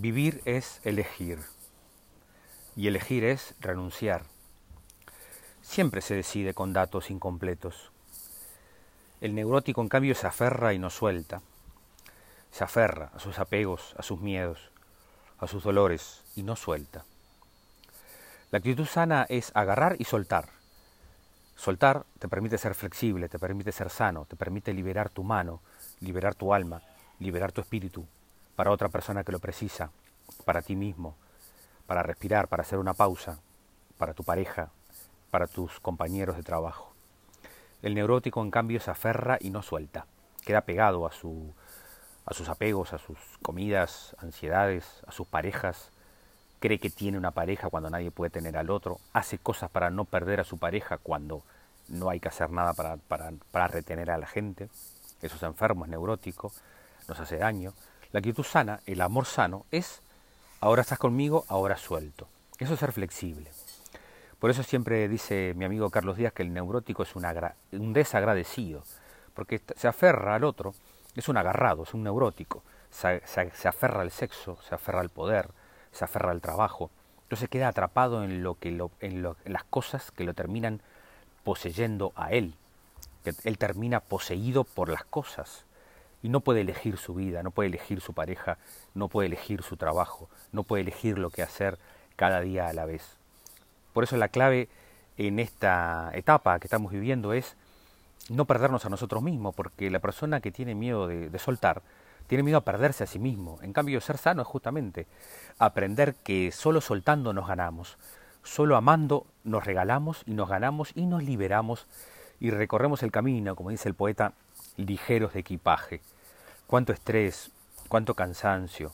Vivir es elegir. Y elegir es renunciar. Siempre se decide con datos incompletos. El neurótico, en cambio, se aferra y no suelta. Se aferra a sus apegos, a sus miedos, a sus dolores y no suelta. La actitud sana es agarrar y soltar. Soltar te permite ser flexible, te permite ser sano, te permite liberar tu mano, liberar tu alma, liberar tu espíritu, para otra persona que lo precisa, para ti mismo, para respirar, para hacer una pausa, para tu pareja, para tus compañeros de trabajo. El neurótico, en cambio, se aferra y no suelta, queda pegado a, su, a sus apegos, a sus comidas, ansiedades, a sus parejas, cree que tiene una pareja cuando nadie puede tener al otro, hace cosas para no perder a su pareja cuando no hay que hacer nada para, para, para retener a la gente. Eso es enfermo, es neurótico, nos hace daño. La actitud sana, el amor sano, es ahora estás conmigo, ahora suelto. Eso es ser flexible. Por eso siempre dice mi amigo Carlos Díaz que el neurótico es un desagradecido, porque se aferra al otro, es un agarrado, es un neurótico, se, aferra al sexo, se aferra al poder, se aferra al trabajo, entonces queda atrapado en, lo que en, en las cosas que lo terminan poseyendo a él, que él termina poseído por las cosas y no puede elegir su vida, no puede elegir su pareja, no puede elegir su trabajo, no puede elegir lo que hacer cada día a la vez. Por eso la clave en esta etapa que estamos viviendo es no perdernos a nosotros mismos, porque la persona que tiene miedo de, soltar, tiene miedo a perderse a sí mismo. En cambio, ser sano es justamente aprender que solo soltando nos ganamos, solo amando nos regalamos y nos ganamos y nos liberamos y recorremos el camino, como dice el poeta, ligeros de equipaje. Cuánto estrés, cuánto cansancio,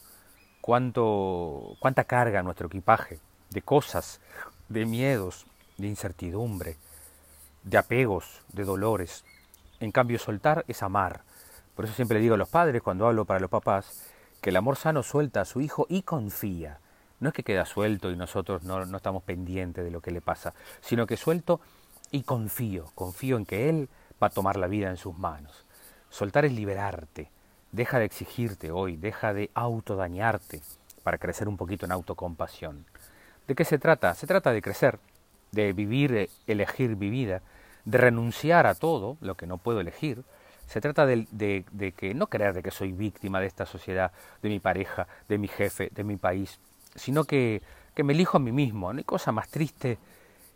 cuánto, cuánta carga nuestro equipaje de cosas, de miedos, de incertidumbre, de apegos, de dolores. En cambio, soltar es amar. Por eso siempre le digo a los padres, cuando hablo para los papás, que el amor sano suelta a su hijo y confía. No es que queda suelto y nosotros no, no estamos pendientes de lo que le pasa, sino que suelto y confío, confío en que Él va a tomar la vida en sus manos. Soltar es liberarte. Deja de exigirte hoy, deja de autodañarte para crecer un poquito en autocompasión. ¿De qué se trata? Se trata de crecer, de vivir, eh, elegir mi vida, de renunciar a todo lo que no puedo elegir. Se trata de, que no creer de que soy víctima de esta sociedad, de mi pareja, de mi jefe, de mi país, sino que, que me elijo a mí mismo. No hay cosa más triste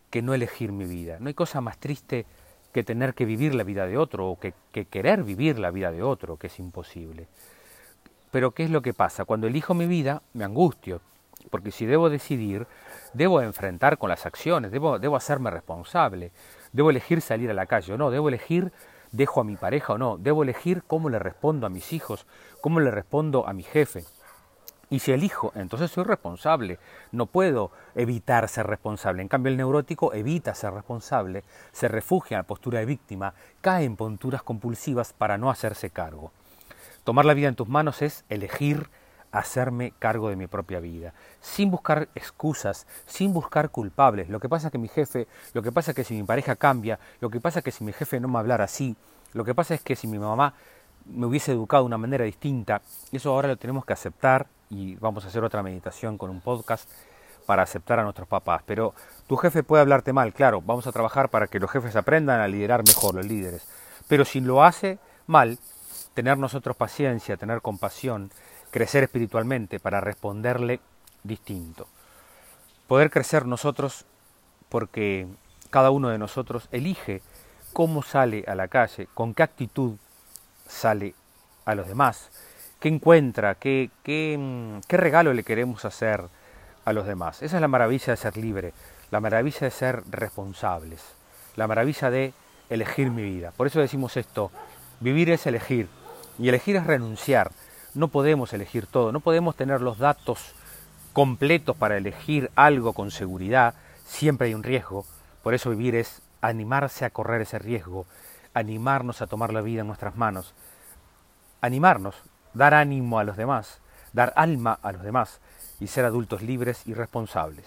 que no elegir mi vida. No hay cosa más triste que tener que vivir la vida de otro o que, querer vivir la vida de otro, que es imposible. Pero ¿qué es lo que pasa? Cuando elijo mi vida, me angustio, porque si debo decidir, debo enfrentar con las acciones, debo, debo hacerme responsable, debo elegir salir a la calle o no, debo elegir dejo a mi pareja o no, debo elegir cómo le respondo a mis hijos, cómo le respondo a mi jefe. Y si elijo, entonces soy responsable. No puedo evitar ser responsable. En cambio, el neurótico evita ser responsable, se refugia en la postura de víctima, cae en posturas compulsivas para no hacerse cargo. Tomar la vida en tus manos es elegir hacerme cargo de mi propia vida, sin buscar excusas, sin buscar culpables. Lo que pasa es que mi jefe, lo que pasa es que si mi pareja cambia, lo que pasa es que si mi jefe no me hablara así, lo que pasa es que si mi mamá me hubiese educado de una manera distinta, eso ahora lo tenemos que aceptar y vamos a hacer otra meditación con un podcast para aceptar a nuestros papás. Pero tu jefe puede hablarte mal, claro, vamos a trabajar para que los jefes aprendan a liderar mejor, los líderes. Pero si lo hace mal, tener nosotros paciencia, tener compasión, crecer espiritualmente para responderle distinto. Poder crecer nosotros porque cada uno de nosotros elige cómo sale a la calle, con qué actitud sale a los demás, qué encuentra, qué, qué, mm, qué regalo le queremos hacer a los demás. Esa es la maravilla de ser libre, la maravilla de ser responsables, la maravilla de elegir mi vida. Por eso decimos esto, vivir es elegir y elegir es renunciar. No podemos elegir todo, no podemos tener los datos completos para elegir algo con seguridad, siempre hay un riesgo, por eso vivir es animarse a correr ese riesgo, animarnos a tomar la vida en nuestras manos, animarnos dar ánimo a los demás, dar alma a los demás y ser adultos libres y responsables.